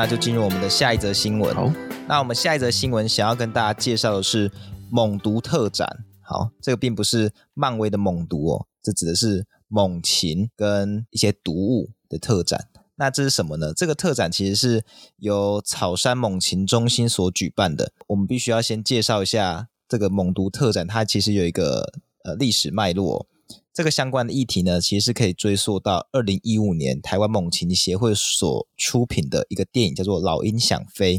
那就进入我们的下一则新闻。好，那我们下一则新闻想要跟大家介绍的是猛毒特展。好，这个并不是漫威的猛毒哦，这指的是猛禽跟一些毒物的特展。那这是什么呢？这个特展其实是由草山猛禽中心所举办的。我们必须要先介绍一下这个猛毒特展，它其实有一个呃历史脉络哦。这个相关的议题呢，其实是可以追溯到二零一五年台湾猛禽协会所出品的一个电影，叫做《老鹰想飞》。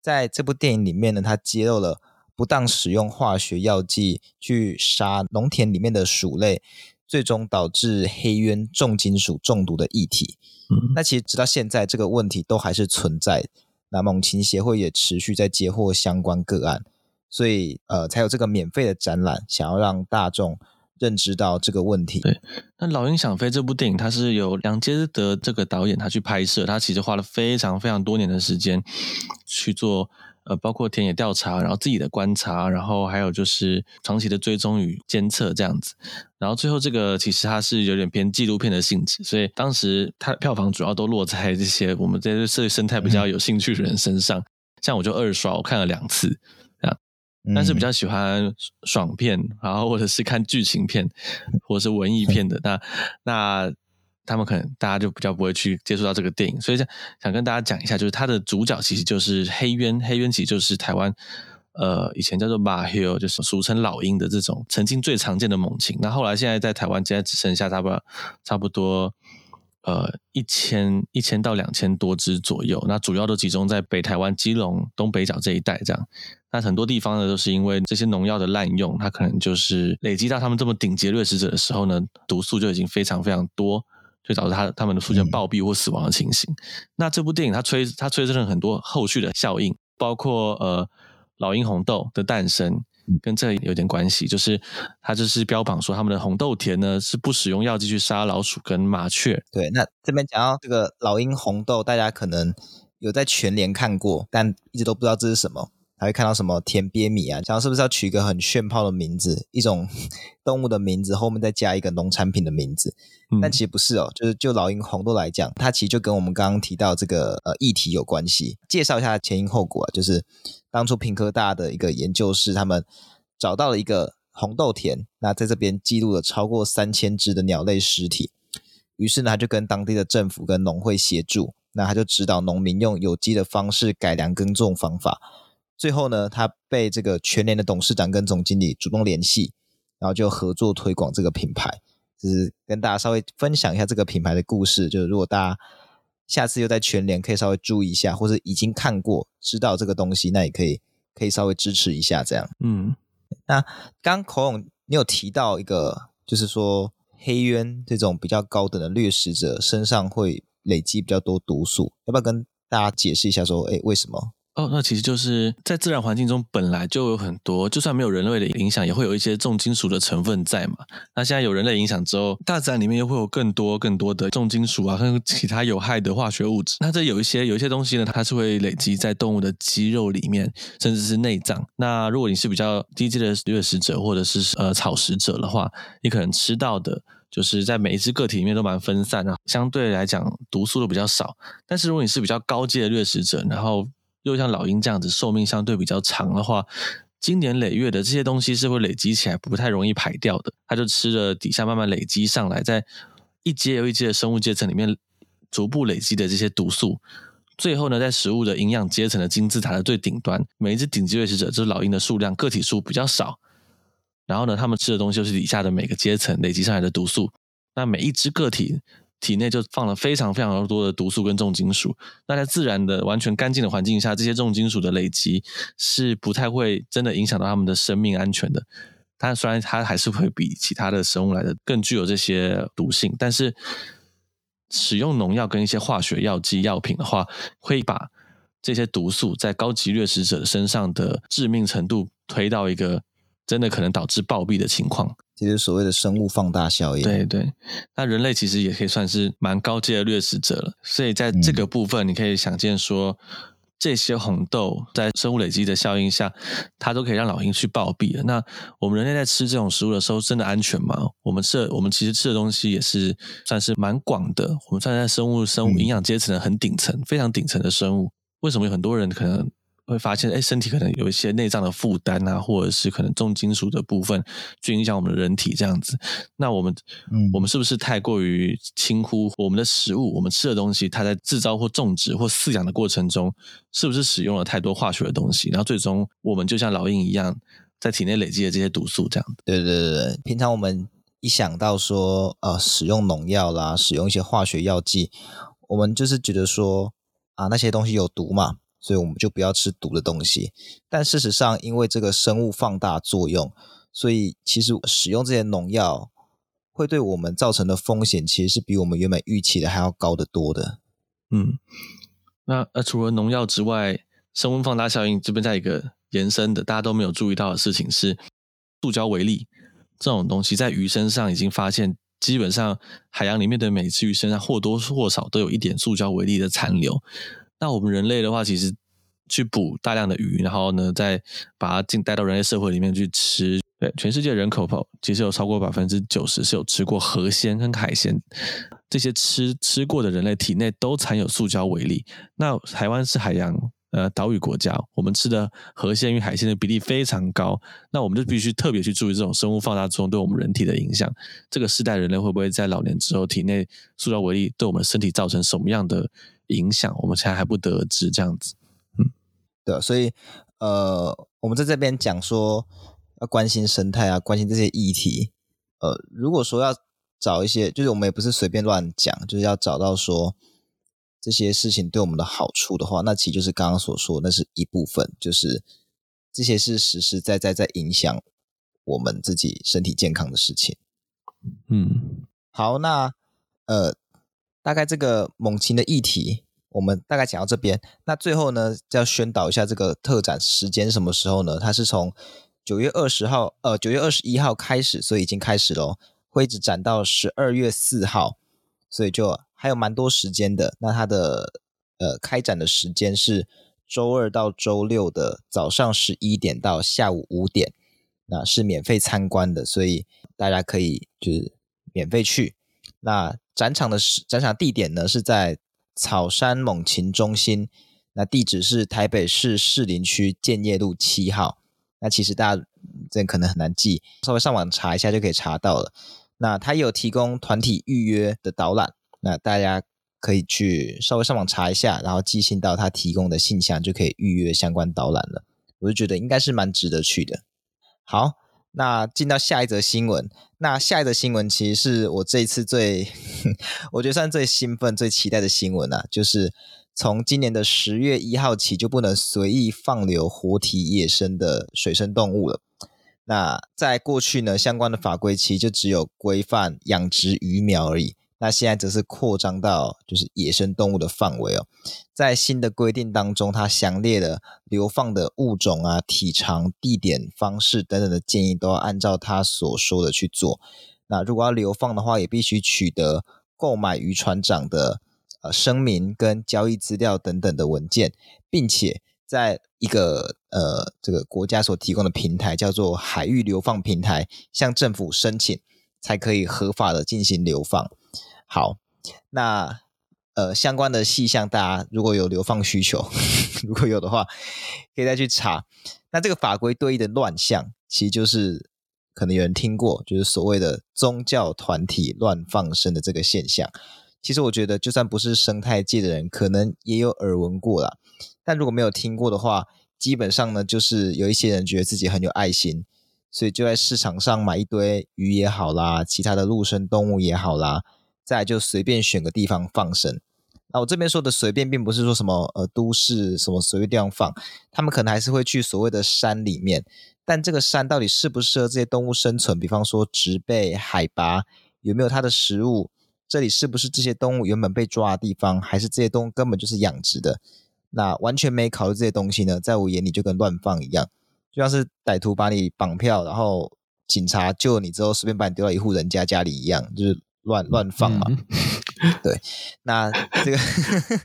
在这部电影里面呢，它揭露了。不当使用化学药剂去杀农田里面的鼠类，最终导致黑鸢重金属中毒的议题。嗯，那其实直到现在这个问题都还是存在。那猛禽协会也持续在接获相关个案，所以呃才有这个免费的展览，想要让大众认知到这个问题。对，那《老鹰想飞》这部电影，它是由梁杰德这个导演他去拍摄，他其实花了非常非常多年的时间去做。呃，包括田野调查，然后自己的观察，然后还有就是长期的追踪与监测这样子，然后最后这个其实它是有点偏纪录片的性质，所以当时它的票房主要都落在这些我们这些社会生态比较有兴趣的人身上，嗯、像我就二刷，我看了两次，但是比较喜欢爽片，然后或者是看剧情片，或者是文艺片的，那那。他们可能大家就比较不会去接触到这个电影，所以想想跟大家讲一下，就是它的主角其实就是黑鸢，黑鸢其实就是台湾呃以前叫做马 hill，就是俗称老鹰的这种曾经最常见的猛禽。那后来现在在台湾现在只剩下差不多差不多呃一千一千到两千多只左右，那主要都集中在北台湾基隆东北角这一带这样。那很多地方呢都是因为这些农药的滥用，它可能就是累积到他们这么顶级掠食者的时候呢，毒素就已经非常非常多。就导致他他们的出现暴毙或死亡的情形。嗯、那这部电影它催它催生了很多后续的效应，包括呃老鹰红豆的诞生，跟这有点关系。就是他就是标榜说他们的红豆田呢是不使用药剂去杀老鼠跟麻雀。对，那这边讲到这个老鹰红豆，大家可能有在全联看过，但一直都不知道这是什么。还会看到什么田鳖米啊？想是不是要取一个很炫炮的名字，一种 动物的名字后面再加一个农产品的名字？嗯、但其实不是哦，就是就老鹰红豆来讲，它其实就跟我们刚刚提到这个呃议题有关系。介绍一下前因后果啊，就是当初屏科大的一个研究室，他们找到了一个红豆田，那在这边记录了超过三千只的鸟类尸体，于是呢，他就跟当地的政府跟农会协助，那他就指导农民用有机的方式改良耕种方法。最后呢，他被这个全联的董事长跟总经理主动联系，然后就合作推广这个品牌。就是跟大家稍微分享一下这个品牌的故事。就是如果大家下次又在全联，可以稍微注意一下，或者已经看过知道这个东西，那也可以可以稍微支持一下这样。嗯，那刚刚口勇你有提到一个，就是说黑渊这种比较高等的掠食者身上会累积比较多毒素，要不要跟大家解释一下？说，哎，为什么？哦，那其实就是在自然环境中本来就有很多，就算没有人类的影响，也会有一些重金属的成分在嘛。那现在有人类影响之后，大自然里面又会有更多更多的重金属啊，和其他有害的化学物质。那这有一些有一些东西呢，它是会累积在动物的肌肉里面，甚至是内脏。那如果你是比较低阶的掠食者，或者是呃草食者的话，你可能吃到的就是在每一只个体里面都蛮分散的，相对来讲毒素都比较少。但是如果你是比较高阶的掠食者，然后又像老鹰这样子寿命相对比较长的话，经年累月的这些东西是会累积起来，不太容易排掉的。它就吃了底下慢慢累积上来，在一阶又一阶的生物阶层里面逐步累积的这些毒素，最后呢，在食物的营养阶层的金字塔的最顶端，每一只顶级掠食者，就是老鹰的数量个体数比较少，然后呢，他们吃的东西就是底下的每个阶层累积上来的毒素，那每一只个体。体内就放了非常非常多的毒素跟重金属。那在自然的完全干净的环境下，这些重金属的累积是不太会真的影响到他们的生命安全的。它虽然它还是会比其他的生物来的更具有这些毒性，但是使用农药跟一些化学药剂药品的话，会把这些毒素在高级掠食者身上的致命程度推到一个真的可能导致暴毙的情况。其实所谓的生物放大效应，对对，那人类其实也可以算是蛮高阶的掠食者了。所以在这个部分，你可以想见说，这些红豆在生物累积的效应下，它都可以让老鹰去暴毙了。那我们人类在吃这种食物的时候，真的安全吗？我们吃的，我们其实吃的东西也是算是蛮广的，我们算在生物生物营养阶层的很顶层，非常顶层的生物。为什么有很多人可能？会发现，哎，身体可能有一些内脏的负担啊，或者是可能重金属的部分去影响我们的人体这样子。那我们，嗯，我们是不是太过于轻忽我们的食物？我们吃的东西，它在制造或种植或饲养的过程中，是不是使用了太多化学的东西？然后最终我们就像老鹰一样，在体内累积了这些毒素这样。对对对对，平常我们一想到说，呃，使用农药啦，使用一些化学药剂，我们就是觉得说，啊，那些东西有毒嘛。所以我们就不要吃毒的东西，但事实上，因为这个生物放大作用，所以其实使用这些农药会对我们造成的风险，其实是比我们原本预期的还要高得多的。嗯，那呃，除了农药之外，生物放大效应这边再一个延伸的，大家都没有注意到的事情是，塑胶微粒这种东西在鱼身上已经发现，基本上海洋里面的每只鱼身上或多或少都有一点塑胶微粒的残留。那我们人类的话，其实去捕大量的鱼，然后呢，再把它进带到人类社会里面去吃。对，全世界人口，其实有超过百分之九十是有吃过河鲜跟海鲜。这些吃吃过的人类体内都含有塑胶微粒。那台湾是海洋呃岛屿国家，我们吃的河鲜与海鲜的比例非常高。那我们就必须特别去注意这种生物放大作用对我们人体的影响。这个世代人类会不会在老年之后，体内塑胶微粒对我们身体造成什么样的？影响我们现在还不得而知，这样子，嗯，对，所以呃，我们在这边讲说要关心生态啊，关心这些议题，呃，如果说要找一些，就是我们也不是随便乱讲，就是要找到说这些事情对我们的好处的话，那其实就是刚刚所说，那是一部分，就是这些是实实在在在影响我们自己身体健康的事情。嗯，好，那呃。大概这个猛禽的议题，我们大概讲到这边。那最后呢，就要宣导一下这个特展时间什么时候呢？它是从九月二十号，呃，九月二十一号开始，所以已经开始了，会一直展到十二月四号，所以就还有蛮多时间的。那它的呃开展的时间是周二到周六的早上十一点到下午五点，那是免费参观的，所以大家可以就是免费去。那展场的展场地点呢，是在草山猛禽中心，那地址是台北市士林区建业路七号。那其实大家这可能很难记，稍微上网查一下就可以查到了。那他有提供团体预约的导览，那大家可以去稍微上网查一下，然后寄信到他提供的信箱就可以预约相关导览了。我就觉得应该是蛮值得去的。好。那进到下一则新闻，那下一则新闻其实是我这一次最，我觉得算最兴奋、最期待的新闻啊，就是从今年的十月一号起就不能随意放流活体野生的水生动物了。那在过去呢，相关的法规其实就只有规范养殖鱼苗而已。那现在则是扩张到就是野生动物的范围哦，在新的规定当中，它详列了流放的物种啊、体长、地点、方式等等的建议，都要按照他所说的去做。那如果要流放的话，也必须取得购买渔船长的呃声明跟交易资料等等的文件，并且在一个呃这个国家所提供的平台叫做海域流放平台，向政府申请，才可以合法的进行流放。好，那呃相关的细项，大家如果有流放需求，如果有的话，可以再去查。那这个法规对应的乱象，其实就是可能有人听过，就是所谓的宗教团体乱放生的这个现象。其实我觉得，就算不是生态界的人，可能也有耳闻过啦。但如果没有听过的话，基本上呢，就是有一些人觉得自己很有爱心，所以就在市场上买一堆鱼也好啦，其他的陆生动物也好啦。再就随便选个地方放生，那我这边说的随便，并不是说什么呃都市什么随便地方放，他们可能还是会去所谓的山里面，但这个山到底适不适合这些动物生存？比方说植被、海拔有没有它的食物？这里是不是这些动物原本被抓的地方？还是这些动物根本就是养殖的？那完全没考虑这些东西呢，在我眼里就跟乱放一样，就像是歹徒把你绑票，然后警察救了你之后，随便把你丢到一户人家家里一样，就是。乱乱放嘛，嗯、对，那这个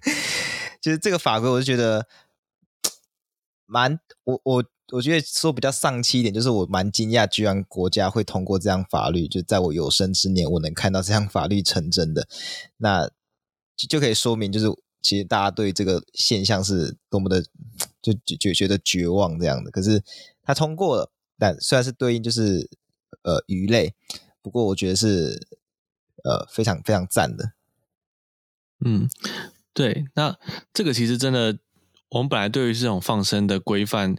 就是这个法规，我就觉得蛮我我我觉得说比较丧气一点，就是我蛮惊讶，居然国家会通过这样法律，就在我有生之年，我能看到这样法律成真的，那就就可以说明，就是其实大家对这个现象是多么的就觉觉得绝望这样的。可是它通过了，但虽然是对应就是呃鱼类，不过我觉得是呃非常非常赞的。嗯，对，那这个其实真的。我们本来对于这种放生的规范，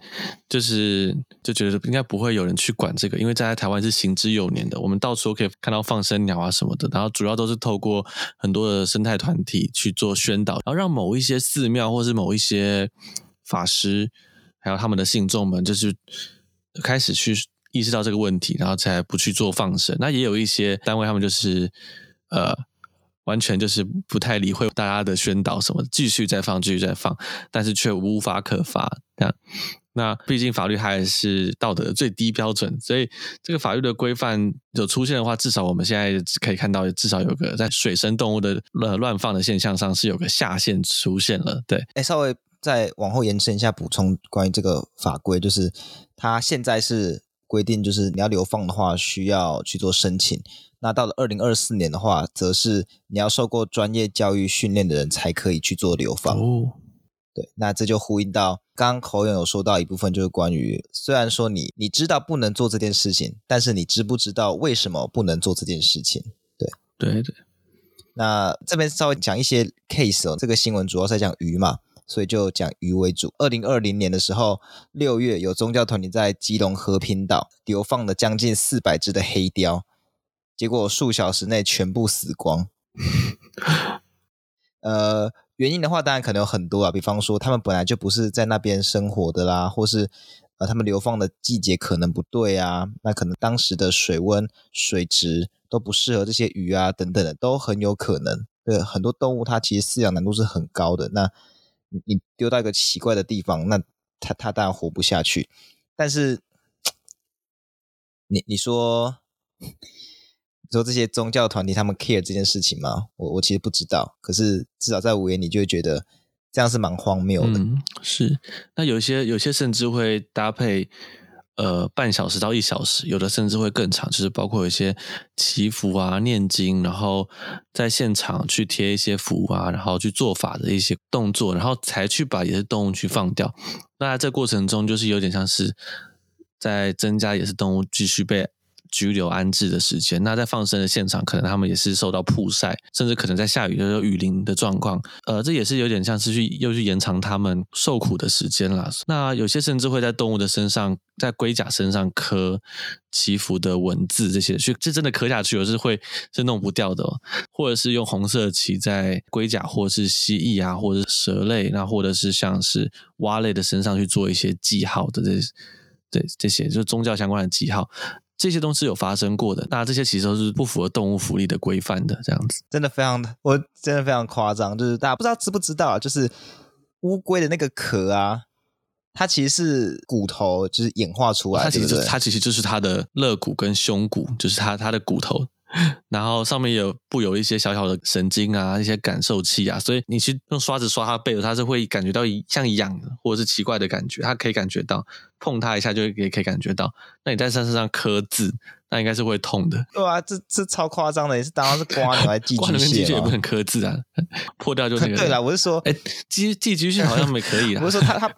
就是就觉得应该不会有人去管这个，因为在台湾是行之有年的，我们到处都可以看到放生鸟啊什么的。然后主要都是透过很多的生态团体去做宣导，然后让某一些寺庙或是某一些法师，还有他们的信众们，就是开始去意识到这个问题，然后才不去做放生。那也有一些单位，他们就是呃。完全就是不太理会大家的宣导什么，继续在放，继续在放，但是却无法可发。这样，那毕竟法律还是道德的最低标准，所以这个法律的规范有出现的话，至少我们现在可以看到，至少有个在水生动物的乱乱放的现象上是有个下限出现了。对，哎，稍微再往后延伸一下，补充关于这个法规，就是它现在是规定，就是你要流放的话，需要去做申请。那到了二零二四年的话，则是你要受过专业教育训练的人才可以去做流放。哦，对，那这就呼应到刚刚口勇有说到一部分，就是关于虽然说你你知道不能做这件事情，但是你知不知道为什么不能做这件事情？对，对对。那这边稍微讲一些 case 哦，这个新闻主要在讲鱼嘛，所以就讲鱼为主。二零二零年的时候，六月有宗教团体在基隆和平岛流放了将近四百只的黑鯛。结果数小时内全部死光。呃，原因的话，当然可能有很多啊，比方说他们本来就不是在那边生活的啦，或是呃他们流放的季节可能不对啊，那可能当时的水温、水质都不适合这些鱼啊，等等的都很有可能。对，很多动物它其实饲养难度是很高的，那你你丢到一个奇怪的地方，那它它当然活不下去。但是你你说。说这些宗教团体他们 care 这件事情吗？我我其实不知道，可是至少在我眼里就会觉得这样是蛮荒谬的。是，那有些有些甚至会搭配呃半小时到一小时，有的甚至会更长，就是包括有一些祈福啊、念经，然后在现场去贴一些符啊，然后去做法的一些动作，然后才去把野生动物去放掉。那这过程中，就是有点像是在增加野生动物继续被。拘留安置的时间，那在放生的现场，可能他们也是受到曝晒，甚至可能在下雨，就是雨淋的状况。呃，这也是有点像是去又去延长他们受苦的时间了。那有些甚至会在动物的身上，在龟甲身上刻祈福的文字，这些去这真的刻下去，有时会是弄不掉的。或者是用红色旗在龟甲，或是蜥蜴啊，或者是蛇类，那或者是像是蛙类的身上去做一些记号的这这这些，就是宗教相关的记号。这些东西有发生过的，那这些其实都是不符合动物福利的规范的，这样子真的非常的，我真的非常夸张，就是大家不知道知不知道啊，就是乌龟的那个壳啊，它其实是骨头，就是演化出来，它其实它其实就是它的肋骨跟胸骨，就是它它的骨头。然后上面有布有一些小小的神经啊，一些感受器啊，所以你去用刷子刷它背，它是会感觉到像痒的或者是奇怪的感觉，它可以感觉到碰它一下就也可以感觉到。那你在它身上刻字，那应该是会痛的。对啊，这这超夸张的，也是当然是刮你还寄居蟹 寄居蟹也不能刻字啊，破掉就那个。对了，我是说，哎，寄寄居蟹好像没可以 啊。我是说它它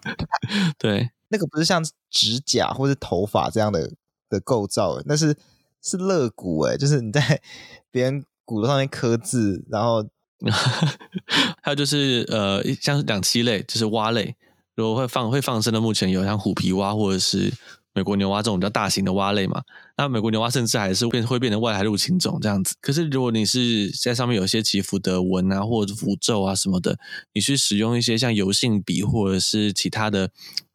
对那个不是像指甲或是头发这样的的构造，那是。是肋骨哎，就是你在 别人骨头上面刻字，然后 还有就是呃，像两栖类，就是蛙类，如果会放会放生的，目前有像虎皮蛙或者是美国牛蛙这种比较大型的蛙类嘛。那美国牛蛙甚至还是变会变成外来入侵种这样子。可是如果你是在上面有一些祈福的纹啊，或者符咒啊什么的，你去使用一些像油性笔或者是其他的。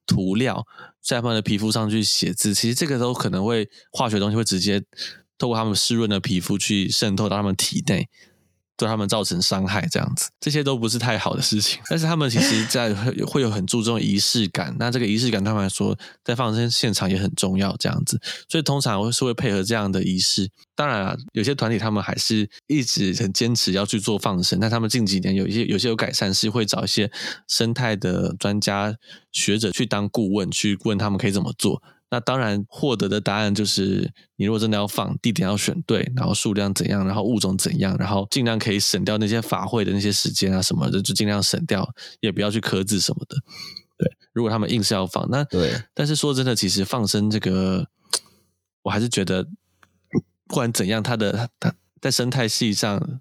涂料在他们的皮肤上去写字，其实这个时候可能会化学东西会直接透过他们湿润的皮肤去渗透到他们体内，对他们造成伤害，这样子，这些都不是太好的事情。但是他们其实，在会有很注重仪式感，那这个仪式感他们来说，在放生现场也很重要，这样子。所以通常是会配合这样的仪式。当然啊，有些团体他们还是一直很坚持要去做放生，但他们近几年有一些有些有改善，是会找一些生态的专家学者去当顾问，去问他们可以怎么做。那当然，获得的答案就是，你如果真的要放，地点要选对，然后数量怎样，然后物种怎样，然后尽量可以省掉那些法会的那些时间啊什么的，就尽量省掉，也不要去刻字什么的。对，如果他们硬是要放，那对。但是说真的，其实放生这个，我还是觉得，不管怎样，它的它在生态系上。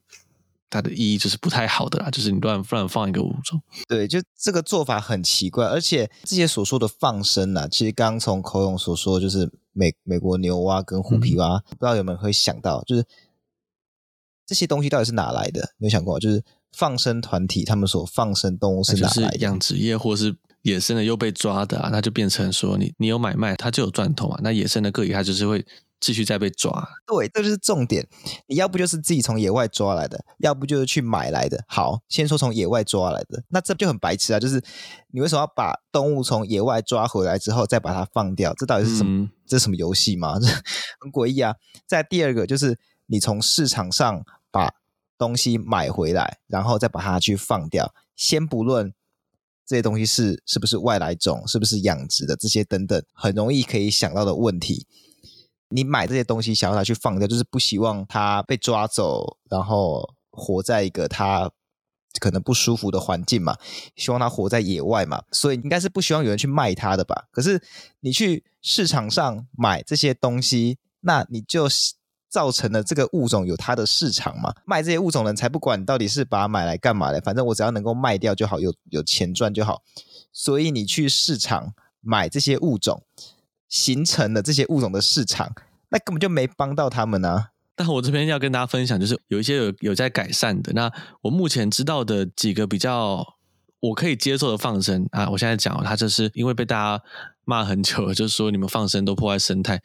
它的意义就是不太好的啦，就是你乱乱放一个物种，对，就这个做法很奇怪，而且这些所说的放生啊，其实刚刚从口勇所说，就是美美国牛蛙跟虎皮蛙，嗯、不知道有没有会想到，就是这些东西到底是哪来的？没有想过，就是放生团体他们所放生动物是哪来的？养殖业或是野生的又被抓的啊，那就变成说你你有买卖，它就有赚头啊，那野生的个体它就是会。继续再被抓，对，这就是重点。你要不就是自己从野外抓来的，要不就是去买来的。好，先说从野外抓来的，那这就很白痴啊！就是你为什么要把动物从野外抓回来之后再把它放掉？这到底是什么？嗯、这是什么游戏吗？这很诡异啊！再第二个就是你从市场上把东西买回来，然后再把它去放掉。先不论这些东西是是不是外来种，是不是养殖的，这些等等，很容易可以想到的问题。你买这些东西，想要它去放掉，就是不希望它被抓走，然后活在一个它可能不舒服的环境嘛，希望它活在野外嘛，所以应该是不希望有人去卖它的吧？可是你去市场上买这些东西，那你就造成了这个物种有它的市场嘛？卖这些物种的人才不管到底是把它买来干嘛的，反正我只要能够卖掉就好，有有钱赚就好。所以你去市场买这些物种。形成了这些物种的市场，那根本就没帮到他们啊！但我这边要跟大家分享，就是有一些有有在改善的。那我目前知道的几个比较我可以接受的放生啊，我现在讲，他就是因为被大家骂很久，就是说你们放生都破坏生态，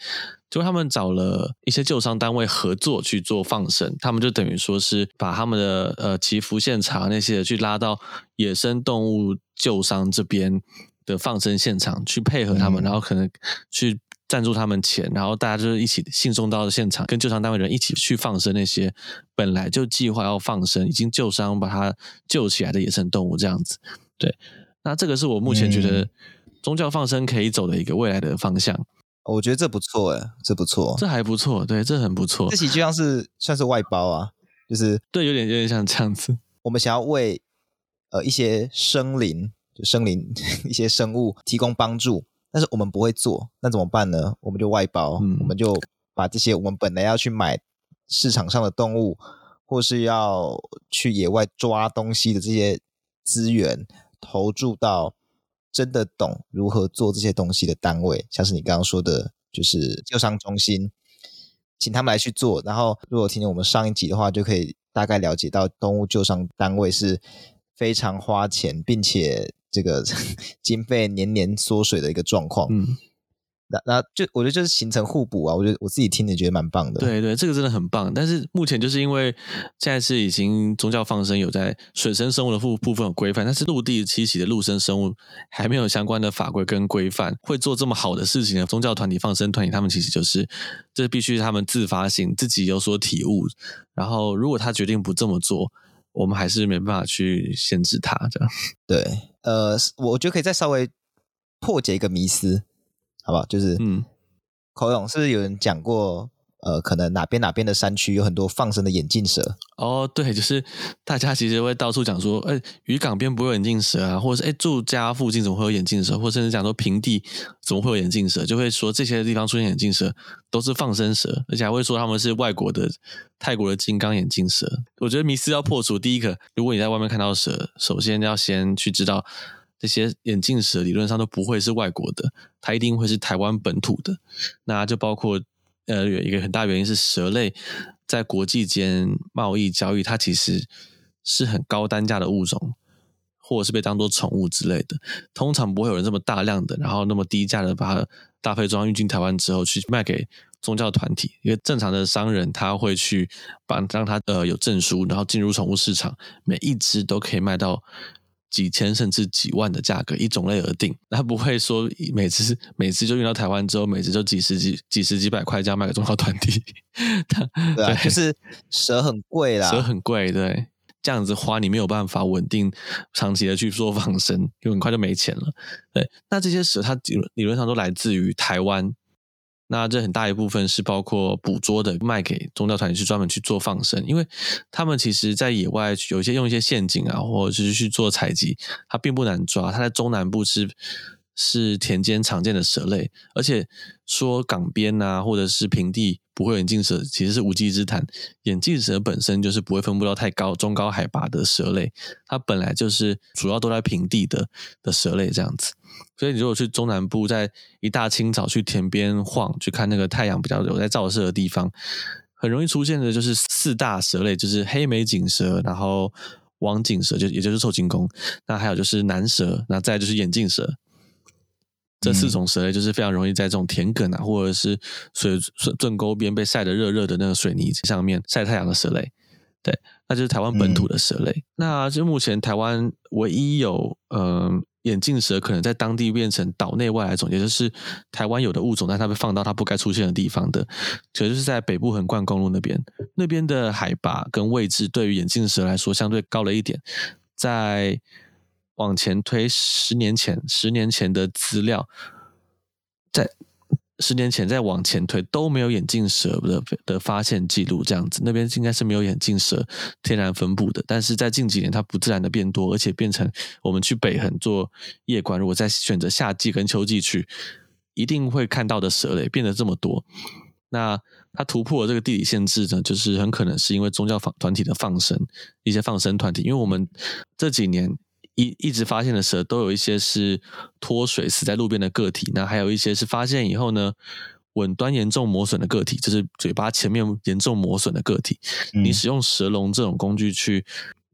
就他们找了一些救伤单位合作去做放生，他们就等于说是把他们的呃祈福现场那些去拉到野生动物救伤这边。的放生现场去配合他们，嗯、然后可能去赞助他们钱，然后大家就是一起信送到现场，跟救伤单位的人一起去放生那些本来就计划要放生、已经救伤把它救起来的野生动物，这样子。对，那这个是我目前觉得宗教放生可以走的一个未来的方向。嗯、我觉得这不错诶，这不错，这还不错，对，这很不错。这其实就像是算是外包啊，就是对，有点有点像这样子。我们想要为呃一些生灵。就生灵 一些生物提供帮助，但是我们不会做，那怎么办呢？我们就外包，嗯、我们就把这些我们本来要去买市场上的动物，或是要去野外抓东西的这些资源，投注到真的懂如何做这些东西的单位，像是你刚刚说的，就是救伤中心，请他们来去做。然后，如果听见我们上一集的话，就可以大概了解到动物救伤单位是非常花钱，并且。这个 经费年年缩水的一个状况，嗯，那那就我觉得就是形成互补啊，我觉得我自己听着觉得蛮棒的。对对，这个真的很棒。但是目前就是因为现在是已经宗教放生有在水生生物的部部分有规范，但是陆地栖息的陆生生物还没有相关的法规跟规范，会做这么好的事情的宗教团体、放生团体，他们其实就是这必须他们自发性自己有所体悟，然后如果他决定不这么做。我们还是没办法去限制他，这样。对，呃，我觉得可以再稍微破解一个迷思，好不好？就是，嗯，口勇是不是有人讲过？呃，可能哪边哪边的山区有很多放生的眼镜蛇哦，对，就是大家其实会到处讲说，哎，渔港边不会有眼镜蛇啊，或者是哎住家附近怎么会有眼镜蛇，或甚至讲说平地怎么会有眼镜蛇，就会说这些地方出现眼镜蛇都是放生蛇，而且还会说他们是外国的泰国的金刚眼镜蛇。我觉得迷思要破除，第一个，如果你在外面看到蛇，首先要先去知道这些眼镜蛇理论上都不会是外国的，它一定会是台湾本土的，那就包括。呃，有一个很大原因是蛇类在国际间贸易交易，它其实是很高单价的物种，或者是被当做宠物之类的。通常不会有人这么大量的，然后那么低价的把它大费装运进台湾之后去卖给宗教团体。因为正常的商人他会去把让他呃有证书，然后进入宠物市场，每一只都可以卖到。几千甚至几万的价格，依种类而定。他不会说每次每次就运到台湾之后，每次就几十几几十几百块这样卖给宗教团体。对啊，就是蛇很贵啦，蛇很贵，对，这样子花你没有办法稳定长期的去做放生，就很快就没钱了。对，那这些蛇它理论上都来自于台湾。那这很大一部分是包括捕捉的，卖给宗教团体去专门去做放生，因为他们其实在野外有一些用一些陷阱啊，或者是去做采集，它并不难抓。它在中南部是是田间常见的蛇类，而且说港边啊或者是平地不会眼镜蛇，其实是无稽之谈。眼镜蛇本身就是不会分布到太高、中高海拔的蛇类，它本来就是主要都在平地的的蛇类这样子。所以，你如果去中南部，在一大清早去田边晃，去看那个太阳比较有在照射的地方，很容易出现的就是四大蛇类，就是黑眉锦蛇，然后王锦蛇，就也就是臭金公，那还有就是南蛇，那再就是眼镜蛇，这四种蛇类就是非常容易在这种田埂啊，或者是水水圳沟边被晒得热热的那个水泥上面晒太阳的蛇类，对，那就是台湾本土的蛇类。嗯、那就目前台湾唯一有嗯。呃眼镜蛇可能在当地变成岛内外来种，也就是台湾有的物种，但它被放到它不该出现的地方的，其实就是在北部横贯公路那边，那边的海拔跟位置对于眼镜蛇来说相对高了一点。在往前推十年前，十年前的资料，在。十年前再往前推都没有眼镜蛇的的发现记录，这样子那边应该是没有眼镜蛇天然分布的。但是在近几年，它不自然的变多，而且变成我们去北横做夜观，如果再选择夏季跟秋季去，一定会看到的蛇类变得这么多。那它突破这个地理限制呢，就是很可能是因为宗教团团体的放生，一些放生团体，因为我们这几年。一一直发现的蛇都有一些是脱水死在路边的个体，那还有一些是发现以后呢，吻端严重磨损的个体，就是嘴巴前面严重磨损的个体。嗯、你使用蛇笼这种工具去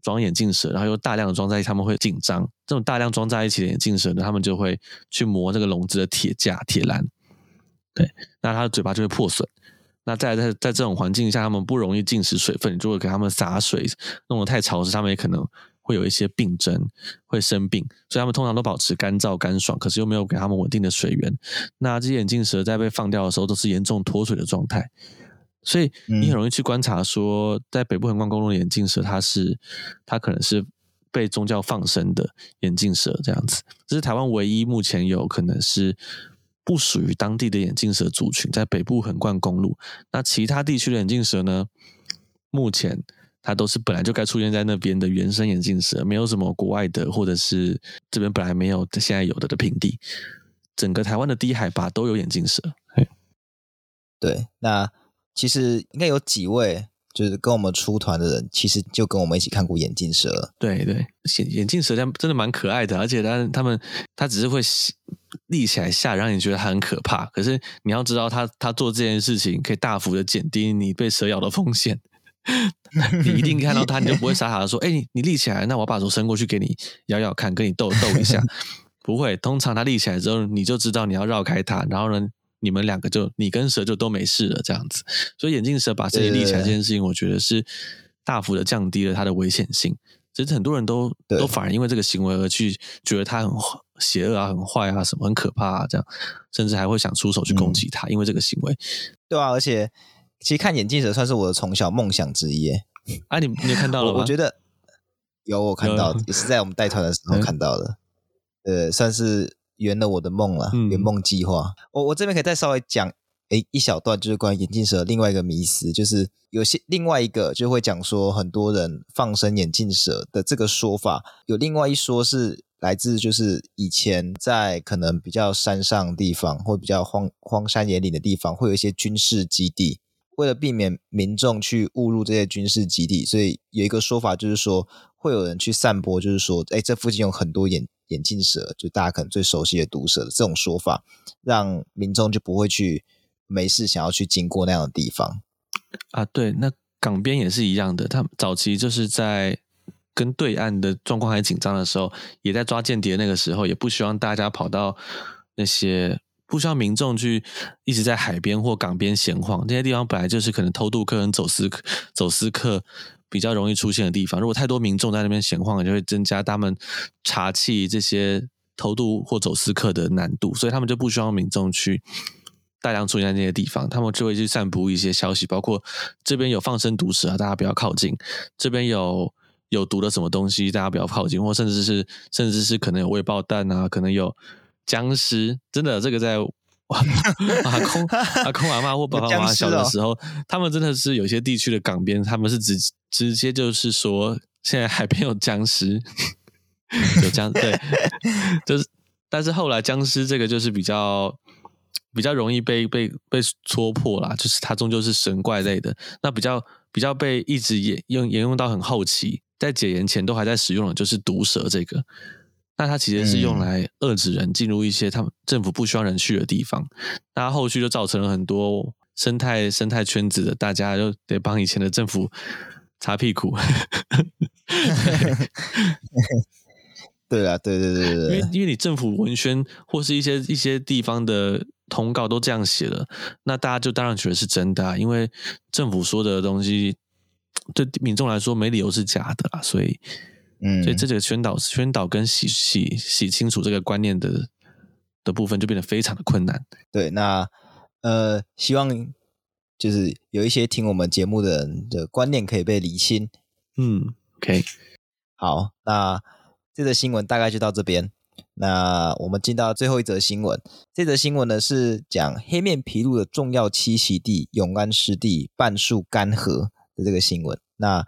装眼镜蛇，然后又大量的装在一起，他们会紧张。这种大量装在一起的眼镜蛇呢，他们就会去磨这个笼子的铁架、铁栏。对，那它的嘴巴就会破损。那在在在这种环境下，他们不容易进食水分，你如果给他们洒水，弄得太潮湿，他们也可能。会有一些病症，会生病，所以他们通常都保持干燥干爽，可是又没有给他们稳定的水源。那这些眼镜蛇在被放掉的时候，都是严重脱水的状态，所以你很容易去观察说，在北部横贯公路的眼镜蛇，它是它可能是被宗教放生的眼镜蛇这样子。这是台湾唯一目前有可能是不属于当地的眼镜蛇族群，在北部横贯公路。那其他地区的眼镜蛇呢？目前。它都是本来就该出现在那边的原生眼镜蛇，没有什么国外的，或者是这边本来没有，现在有的的平地，整个台湾的低海拔都有眼镜蛇。对，那其实应该有几位就是跟我们出团的人，其实就跟我们一起看过眼镜蛇。对对，眼眼镜蛇它真的蛮可爱的，而且它它们它只是会立起来吓，让你觉得它很可怕。可是你要知道它，它它做这件事情可以大幅的减低你被蛇咬的风险。你一定看到它，你就不会傻傻的说：“哎、欸，你你立起来，那我把手伸过去给你咬咬看，跟你逗逗一下。”不会，通常它立起来之后，你就知道你要绕开它，然后呢，你们两个就你跟蛇就都没事了，这样子。所以眼镜蛇把自己立起来这件事情，我觉得是大幅的降低了它的危险性。其实很多人都都反而因为这个行为而去觉得它很邪恶啊、很坏啊、什么很可怕啊，这样，甚至还会想出手去攻击它，嗯、因为这个行为。对啊，而且。其实看眼镜蛇算是我的从小梦想之一耶。啊，你你看到了吗？我，我觉得有，我看到，也是在我们带团的时候看到的。呃，算是圆了我的梦了，圆梦计划。我我这边可以再稍微讲诶一小段，就是关于眼镜蛇另外一个迷思，就是有些另外一个就会讲说，很多人放生眼镜蛇的这个说法，有另外一说是来自就是以前在可能比较山上的地方或比较荒荒山野岭的地方，会有一些军事基地。为了避免民众去误入这些军事基地，所以有一个说法就是说，会有人去散播，就是说，哎，这附近有很多眼眼镜蛇，就大家可能最熟悉的毒蛇的这种说法，让民众就不会去没事想要去经过那样的地方。啊，对，那港边也是一样的，他早期就是在跟对岸的状况还紧张的时候，也在抓间谍那个时候，也不希望大家跑到那些。不需要民众去一直在海边或港边闲晃，这些地方本来就是可能偷渡客跟走私走私客比较容易出现的地方。如果太多民众在那边闲晃，就会增加他们查缉这些偷渡或走私客的难度，所以他们就不需要民众去大量出现在那些地方，他们就会去散布一些消息，包括这边有放生毒蛇啊，大家不要靠近；这边有有毒的什么东西，大家不要靠近，或甚至是甚至是可能有未爆弹啊，可能有。僵尸真的，这个在 阿空阿空阿妈或爸爸妈妈小的时候，哦、他们真的是有些地区的港边，他们是直直接就是说，现在海边有僵尸，有僵对，就是，但是后来僵尸这个就是比较比较容易被被被戳破啦，就是它终究是神怪类的，那比较比较被一直沿用沿用到很后期，在解严前都还在使用的，就是毒蛇这个。那它其实是用来遏制人进入一些他们政府不需要人去的地方，那后续就造成了很多生态生态圈子的大家就得帮以前的政府擦屁股。对啊，对对对对，因为因为你政府文宣或是一些一些地方的通告都这样写了，那大家就当然觉得是真的啊，因为政府说的东西对民众来说没理由是假的啦，所以。嗯，所以这个宣导、宣导跟洗洗洗清楚这个观念的的部分，就变得非常的困难。对，那呃，希望就是有一些听我们节目的人的观念可以被理清。嗯，OK，好，那这则新闻大概就到这边。那我们进到最后一则新闻，这则新闻呢是讲黑面琵鹭的重要栖息地永安湿地半数干涸的这个新闻。那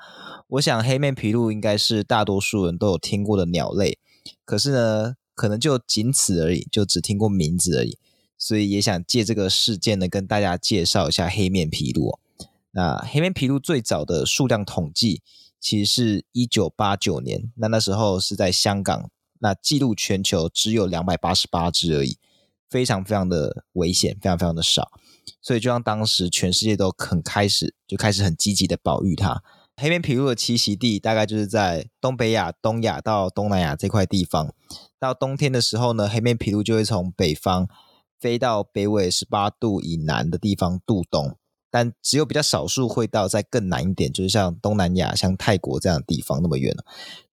我想黑面琵鹭应该是大多数人都有听过的鸟类，可是呢，可能就仅此而已，就只听过名字而已。所以也想借这个事件呢，跟大家介绍一下黑面琵鹭。那黑面琵鹭最早的数量统计其实是一九八九年，那那时候是在香港，那记录全球只有两百八十八只而已，非常非常的危险，非常非常的少。所以就让当时全世界都很开始就开始很积极的保育它。黑面琵鹭的栖息地大概就是在东北亚、东亚到东南亚这块地方。到冬天的时候呢，黑面琵鹭就会从北方飞到北纬十八度以南的地方度冬，但只有比较少数会到再更南一点，就是像东南亚、像泰国这样的地方那么远了。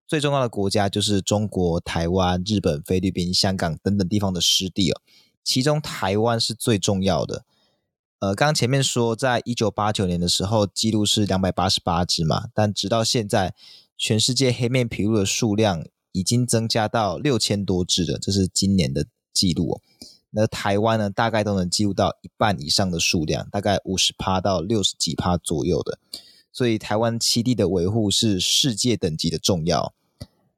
最重要的国家就是中国、台湾、日本、菲律宾、香港等等地方的湿地哦，其中台湾是最重要的。呃，刚刚前面说，在一九八九年的时候，记录是两百八十八只嘛，但直到现在，全世界黑面琵鹭的数量已经增加到六千多只了，这是今年的记录哦。那台湾呢，大概都能记录到一半以上的数量，大概五十趴到六十几趴左右的，所以台湾七地的维护是世界等级的重要。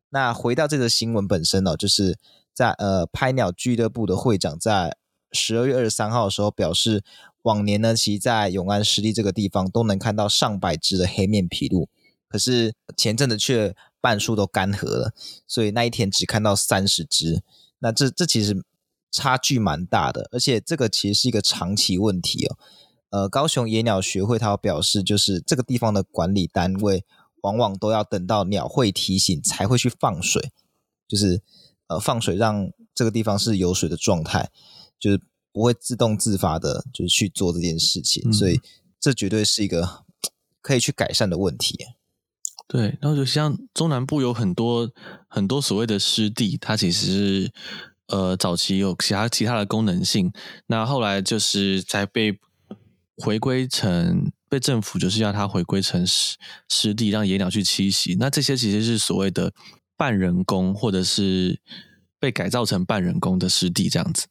那回到这个新闻本身呢，就是在呃拍鸟俱乐部的会长在十二月二十三号的时候表示。往年呢，其实在永安湿地这个地方都能看到上百只的黑面琵鹭，可是前阵子却半数都干涸了，所以那一天只看到三十只。那这这其实差距蛮大的，而且这个其实是一个长期问题哦。呃，高雄野鸟学会他表示，就是这个地方的管理单位往往都要等到鸟会提醒才会去放水，就是呃放水让这个地方是有水的状态，就是。不会自动自发的，就是去做这件事情，嗯、所以这绝对是一个可以去改善的问题。对，然后就像中南部有很多很多所谓的湿地，它其实是呃早期有其他其他的功能性，那后来就是在被回归成被政府就是要它回归成湿湿地，让野鸟去栖息。那这些其实是所谓的半人工或者是。被改造成半人工的湿地这样子，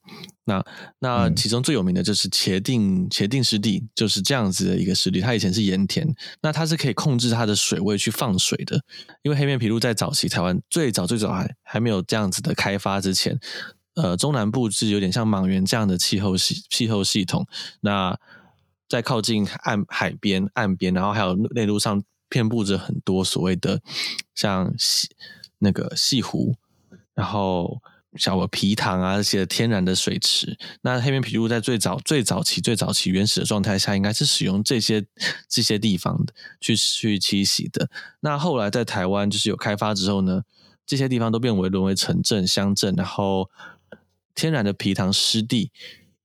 那那其中最有名的就是茄萣茄萣湿地，就是这样子的一个湿地。它以前是盐田，那它是可以控制它的水位去放水的。因为黑面琵鹭在早期台湾最早最早还还没有这样子的开发之前，呃，中南部是有点像莽原这样的气候系气候系统。那在靠近岸海边岸边，然后还有内陆上遍布着很多所谓的像细那个细湖。然后像我皮塘啊这些天然的水池，那黑面琵鹭在最早最早期最早期原始的状态下，应该是使用这些这些地方的去去栖息的。那后来在台湾就是有开发之后呢，这些地方都变为沦为城镇乡镇，然后天然的皮塘湿地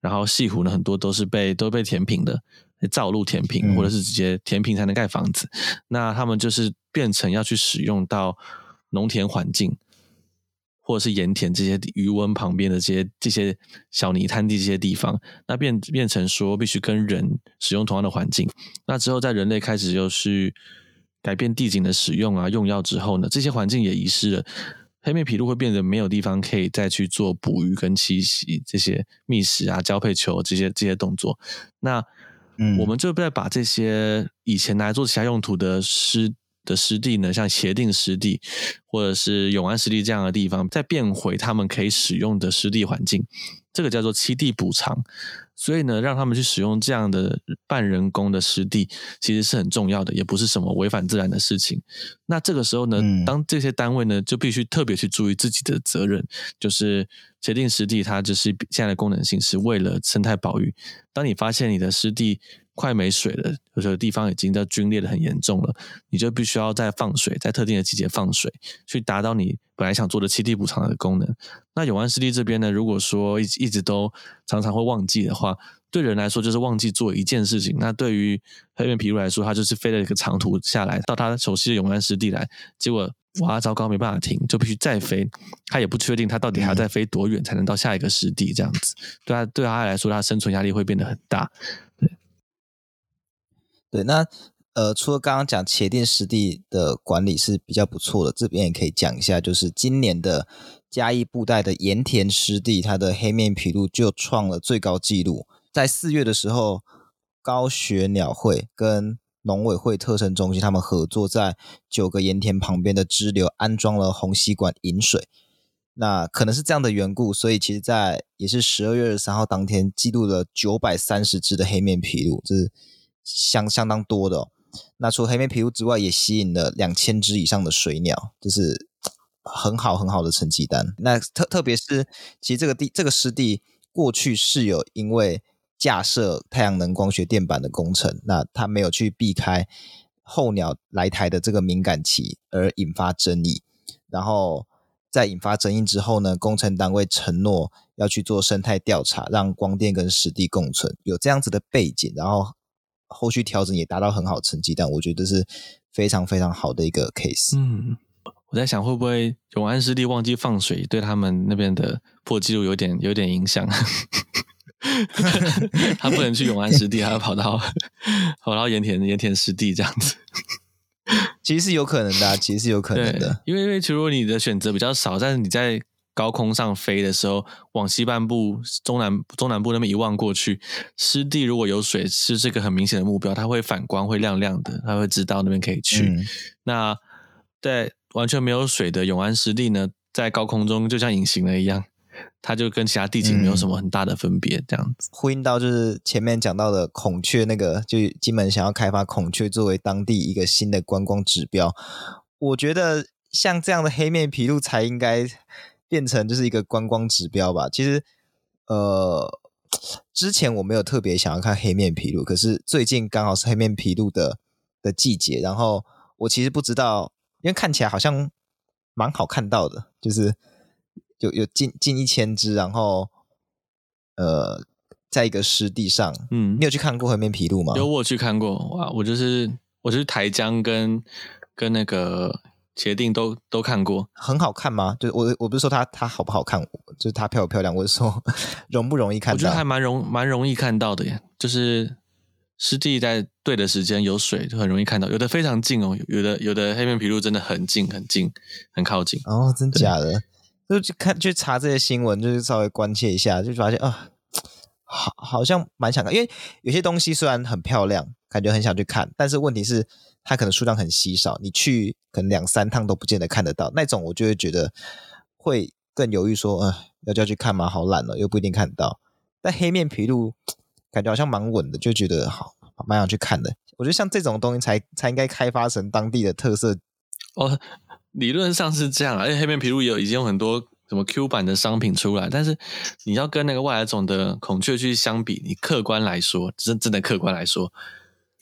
然后西湖呢很多都是被都被填平的，造路填平，或者是直接填平才能盖房子。嗯、那他们就是变成要去使用到农田环境。或者是盐田这些余温旁边的这些这些小泥滩地这些地方，那变变成说必须跟人使用同样的环境。那之后在人类开始就是改变地景的使用啊用药之后呢，这些环境也遗失了，黑面琵鹭会变得没有地方可以再去做捕鱼跟栖息这些觅食啊交配球这些这些动作。那嗯，我们就再把这些以前拿来做其他用途的湿。的湿地呢，像协定湿地或者是永安湿地这样的地方，再变回他们可以使用的湿地环境，这个叫做栖地补偿。所以呢，让他们去使用这样的半人工的湿地，其实是很重要的，也不是什么违反自然的事情。那这个时候呢，当这些单位呢，就必须特别去注意自己的责任，就是协定湿地，它就是现在的功能性是为了生态保育。当你发现你的湿地，快没水了，有的地方已经在龟裂的很严重了，你就必须要再放水，在特定的季节放水，去达到你本来想做的栖地补偿的功能。那永安湿地这边呢，如果说一一直都常常会忘记的话，对人来说就是忘记做一件事情。那对于黑面琵鹭来说，它就是飞了一个长途下来到它熟悉的永安湿地来，结果哇，糟糕，没办法停，就必须再飞。它也不确定它到底还要再飞多远才能到下一个湿地，这样子，对它对它来说，它生存压力会变得很大。对，那呃，除了刚刚讲茄萣湿地的管理是比较不错的，这边也可以讲一下，就是今年的嘉义布袋的盐田湿地，它的黑面琵鹭就创了最高纪录。在四月的时候，高学鸟会跟农委会特生中心他们合作，在九个盐田旁边的支流安装了虹吸管引水。那可能是这样的缘故，所以其实，在也是十二月二十三号当天，记录了九百三十只的黑面琵鹭，这是。相相当多的哦，那除了黑面琵鹭之外，也吸引了两千只以上的水鸟，就是很好很好的成绩单。那特特别是，其实这个地这个湿地过去是有因为架设太阳能光学电板的工程，那它没有去避开候鸟来台的这个敏感期，而引发争议。然后在引发争议之后呢，工程单位承诺要去做生态调查，让光电跟湿地共存，有这样子的背景，然后。后续调整也达到很好成绩，但我觉得是非常非常好的一个 case。嗯，我在想会不会永安湿地忘记放水，对他们那边的破纪录有点有点影响。他不能去永安湿地，他要跑到跑到盐田盐田湿地这样子。其实是有可能的，啊，其实是有可能的，因为因为其实你的选择比较少，但是你在。高空上飞的时候，往西半部、中南中南部那边一望过去，湿地如果有水，是这个很明显的目标，它会反光，会亮亮的，它会知道那边可以去。嗯、那在完全没有水的永安湿地呢，在高空中就像隐形了一样，它就跟其他地景没有什么很大的分别，这样子。呼应到就是前面讲到的孔雀那个，就金门想要开发孔雀作为当地一个新的观光指标，我觉得像这样的黑面琵鹭才应该。变成就是一个观光指标吧。其实，呃，之前我没有特别想要看黑面琵鹭，可是最近刚好是黑面琵鹭的的季节。然后我其实不知道，因为看起来好像蛮好看到的，就是有有近近一千只，然后呃，在一个湿地上。嗯，你有去看过黑面琵鹭吗？有，我去看过。哇，我就是我就是台江跟跟那个。茄定都都看过，很好看吗？就我我不是说它它好不好看，就是它漂不漂亮，我是说 容不容易看到？我觉得还蛮容蛮容易看到的耶，就是湿地在对的时间有水就很容易看到，有的非常近哦，有的有的黑面琵鹭真的很近很近很靠近哦，真假的？就去看去查这些新闻，就是稍微关切一下，就发现啊，好好像蛮想看，因为有些东西虽然很漂亮，感觉很想去看，但是问题是。它可能数量很稀少，你去可能两三趟都不见得看得到那种，我就会觉得会更犹豫说，呃，要就要去看吗？好懒了，又不一定看得到。但黑面琵鹭感觉好像蛮稳的，就觉得好蛮想去看的。我觉得像这种东西才才应该开发成当地的特色。哦，理论上是这样，而且黑面琵鹭也有已经有很多什么 Q 版的商品出来，但是你要跟那个外来种的孔雀去相比，你客观来说，真真的客观来说。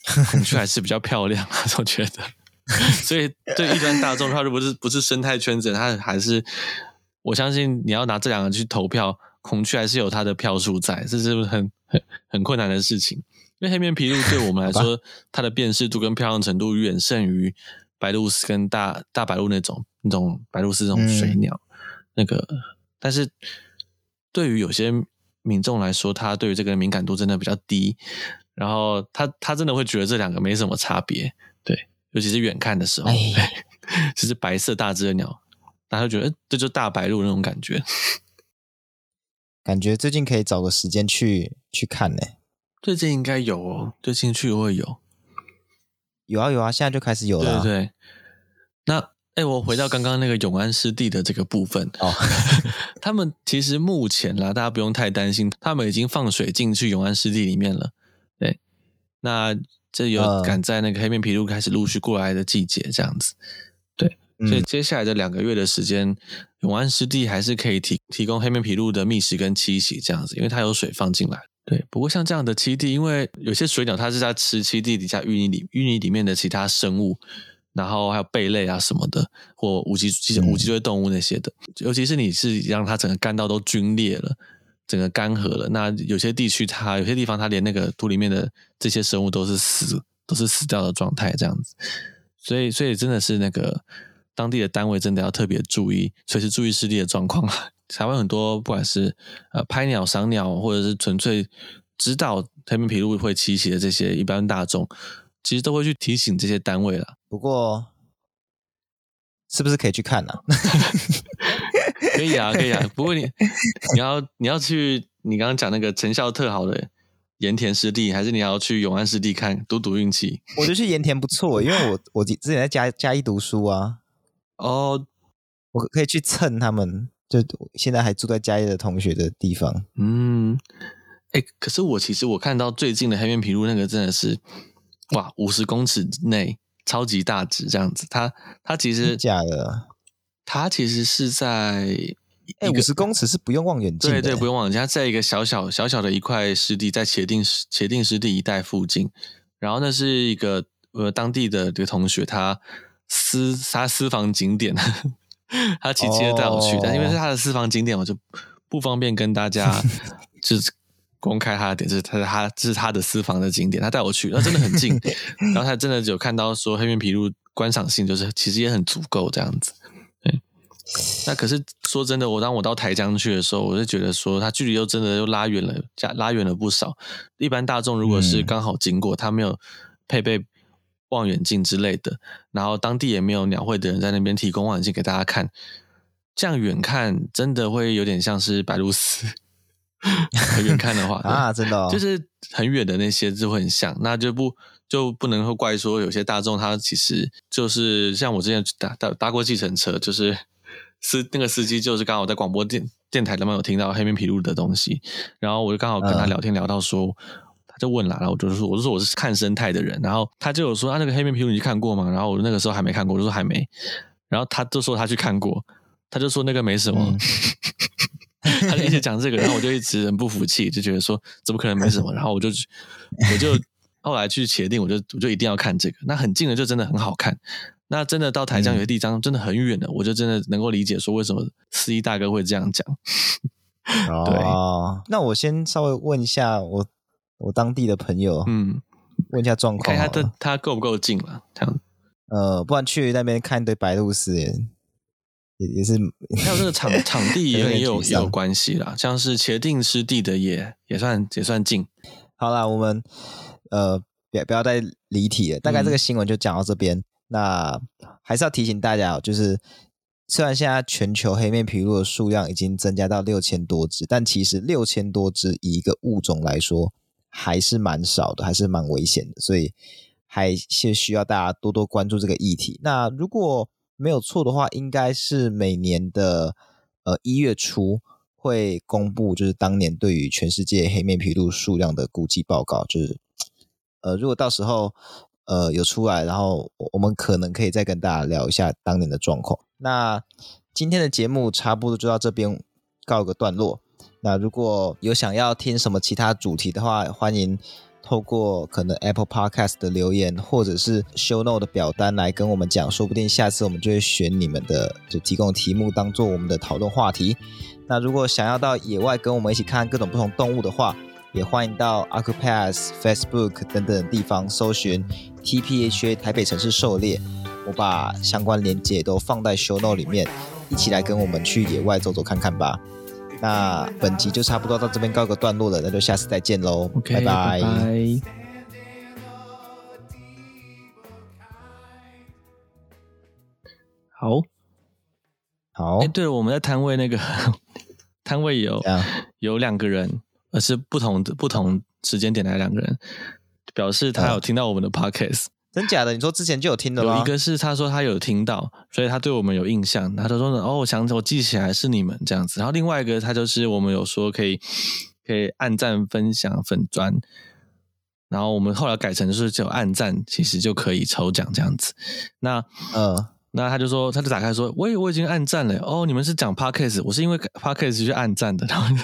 孔雀还是比较漂亮，我觉得。所以对一般大众，它如果是不是生态圈子，它还是我相信你要拿这两个去投票，孔雀还是有它的票数在，这是不是很很很困难的事情？因为黑面琵鹭对我们来说，它的辨识度跟漂亮程度远胜于白鹭鸶跟大大白鹭那种那种白鹭鸶这种水鸟。嗯、那个，但是对于有些民众来说，他对于这个敏感度真的比较低，然后他他真的会觉得这两个没什么差别，对，尤其是远看的时候，哎、其实 白色大只的鸟，大家觉得这就是大白鹭那种感觉。感觉最近可以找个时间去去看呢。最近应该有哦，最近去会有。有啊有啊，现在就开始有了、啊。对对。那哎、欸，我回到刚刚那个永安湿地的这个部分哦，他们其实目前啦，大家不用太担心，他们已经放水进去永安湿地里面了。对，那这有赶在那个黑面琵鹭开始陆续过来的季节，这样子。对，所以接下来的两个月的时间。永安湿地还是可以提提供黑面琵鹭的觅食跟栖息这样子，因为它有水放进来。对，不过像这样的栖地，因为有些水鸟它是在吃栖地底下淤泥里淤泥里面的其他生物，然后还有贝类啊什么的，或无脊椎无脊椎动物那些的。嗯、尤其是你是让它整个干道都龟裂了，整个干涸了，那有些地区它有些地方它连那个土里面的这些生物都是死都是死掉的状态这样子，所以所以真的是那个。当地的单位真的要特别注意，随时注意湿地的状况。台湾很多不管是呃拍鸟、赏鸟，或者是纯粹知道黑面琵鹭会栖息的这些一般大众，其实都会去提醒这些单位了。不过，是不是可以去看呢、啊？可以啊，可以啊。不过你你要你要去你刚刚讲那个成效特好的盐田湿地，还是你要去永安湿地看赌赌运气？我觉得去盐田不错，因为我我之前在嘉嘉义读书啊。哦，我可以去蹭他们，就现在还住在嘉义的同学的地方。嗯，哎、欸，可是我其实我看到最近的黑面琵鹭那个真的是，哇，五十公尺内超级大只这样子。它它其实假的，它其实是在哎五十公尺是不用望远镜的，对对，不用望远镜，它在一个小小小小的一块湿地，在茄定茄定湿地一带附近。然后那是一个呃当地的这个同学他。私他私房景点，他骑车带我去，但因为是他的私房景点，我就不方便跟大家 就是公开他的点，就是他他这是他的私房的景点，他带我去，那真的很近，然后他真的有看到说黑面琵鹭观赏性就是其实也很足够这样子，对。那可是说真的，我当我到台江去的时候，我就觉得说它距离又真的又拉远了，加拉远了不少。一般大众如果是刚好经过，他没有配备。望远镜之类的，然后当地也没有鸟会的人在那边提供望远镜给大家看，这样远看真的会有点像是白鹭鸶。很远看的话 啊，真的、哦、就是很远的那些就会很像，那就不就不能够怪说有些大众他其实就是像我之前搭搭搭过计程车，就是司那个司机就是刚好在广播电电台里面有听到黑面琵鹭的东西，然后我就刚好跟他聊天聊到说。嗯就问了，然后我就说，我就说我是看生态的人，然后他就有说啊，那个黑面琵鹭你去看过吗？然后我那个时候还没看过，我就说还没，然后他就说他去看过，他就说那个没什么，嗯、他就一直讲这个，然后我就一直很不服气，就觉得说怎么可能没什么？然后我就我就后来去协定，我就我就一定要看这个，那很近的就真的很好看，那真的到台江有些地方真的很远的，我就真的能够理解说为什么司仪大哥会这样讲。对哦，那我先稍微问一下我。我当地的朋友，嗯，问一下状况，看他的他够不够近了，这样，呃，不然去那边看一堆白鹭鸶也也也是，还有这个场 场地也也有也有关系啦，像是茄定湿地的也也算也算近。好啦，我们呃，别不要再离题了，大概这个新闻就讲到这边。嗯、那还是要提醒大家，就是虽然现在全球黑面琵鹭的数量已经增加到六千多只，但其实六千多只以一个物种来说。还是蛮少的，还是蛮危险的，所以还是需要大家多多关注这个议题。那如果没有错的话，应该是每年的呃一月初会公布，就是当年对于全世界黑面琵鹭数量的估计报告。就是呃，如果到时候呃有出来，然后我们可能可以再跟大家聊一下当年的状况。那今天的节目差不多就到这边告一个段落。那如果有想要听什么其他主题的话，欢迎透过可能 Apple Podcast 的留言，或者是 Show No 的表单来跟我们讲，说不定下次我们就会选你们的就提供题目当做我们的讨论话题。那如果想要到野外跟我们一起看各种不同动物的话，也欢迎到 Accupass、Facebook 等等地方搜寻 TPHA 台北城市狩猎，我把相关链接都放在 Show Note 里面，一起来跟我们去野外走走看看吧。那本集就差不多到这边告个段落了，那就下次再见喽，okay, 拜拜。拜拜。好，好。哎，对了，我们在摊位那个 摊位有有两个人，而是不同的不同时间点来两个人，表示他有听到我们的 podcast。真假的？你说之前就有听的吗？有一个是他说他有听到，所以他对我们有印象。他就说呢，哦，我想我记起来是你们这样子。然后另外一个他就是我们有说可以可以按赞分享粉砖，然后我们后来改成就是只有按赞，其实就可以抽奖这样子。那呃，那他就说他就打开说，我我已经按赞了。哦，你们是讲 Podcast，我是因为 Podcast 去按赞的。然后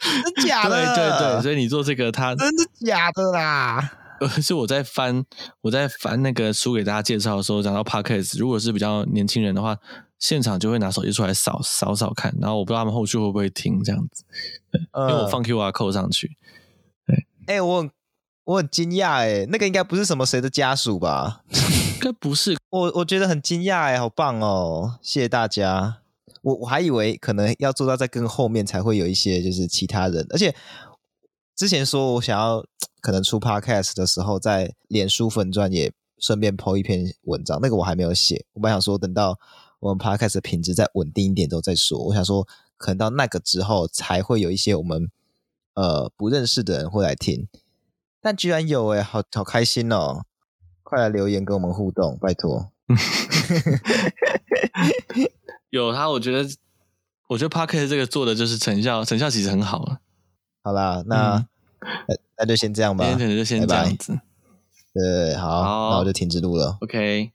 真假的？对对对，所以你做这个他真的假的啦？呃，是我在翻，我在翻那个书给大家介绍的时候，讲到 Podcast，如果是比较年轻人的话，现场就会拿手机出来扫扫扫看，然后我不知道他们后续会不会听这样子，对，呃、因为我放 QR code 上去。对，哎、欸，我我很惊讶，哎，那个应该不是什么谁的家属吧？应该不是，我我觉得很惊讶，哎，好棒哦，谢谢大家。我我还以为可能要做到在更后面才会有一些就是其他人，而且。之前说我想要可能出 podcast 的时候，在脸书粉专也顺便 po 一篇文章，那个我还没有写。我本来想说等到我们 podcast 的品质再稳定一点之后再说。我想说可能到那个之后才会有一些我们呃不认识的人会来听，但居然有诶，好好开心哦！快来留言跟我们互动，拜托。有他，我觉得我觉得 p a r k e t 这个做的就是成效，成效其实很好了。好啦，那、嗯、那那就先这样吧。今天可能就先这样子。对，好，好，那我就停止录了。OK。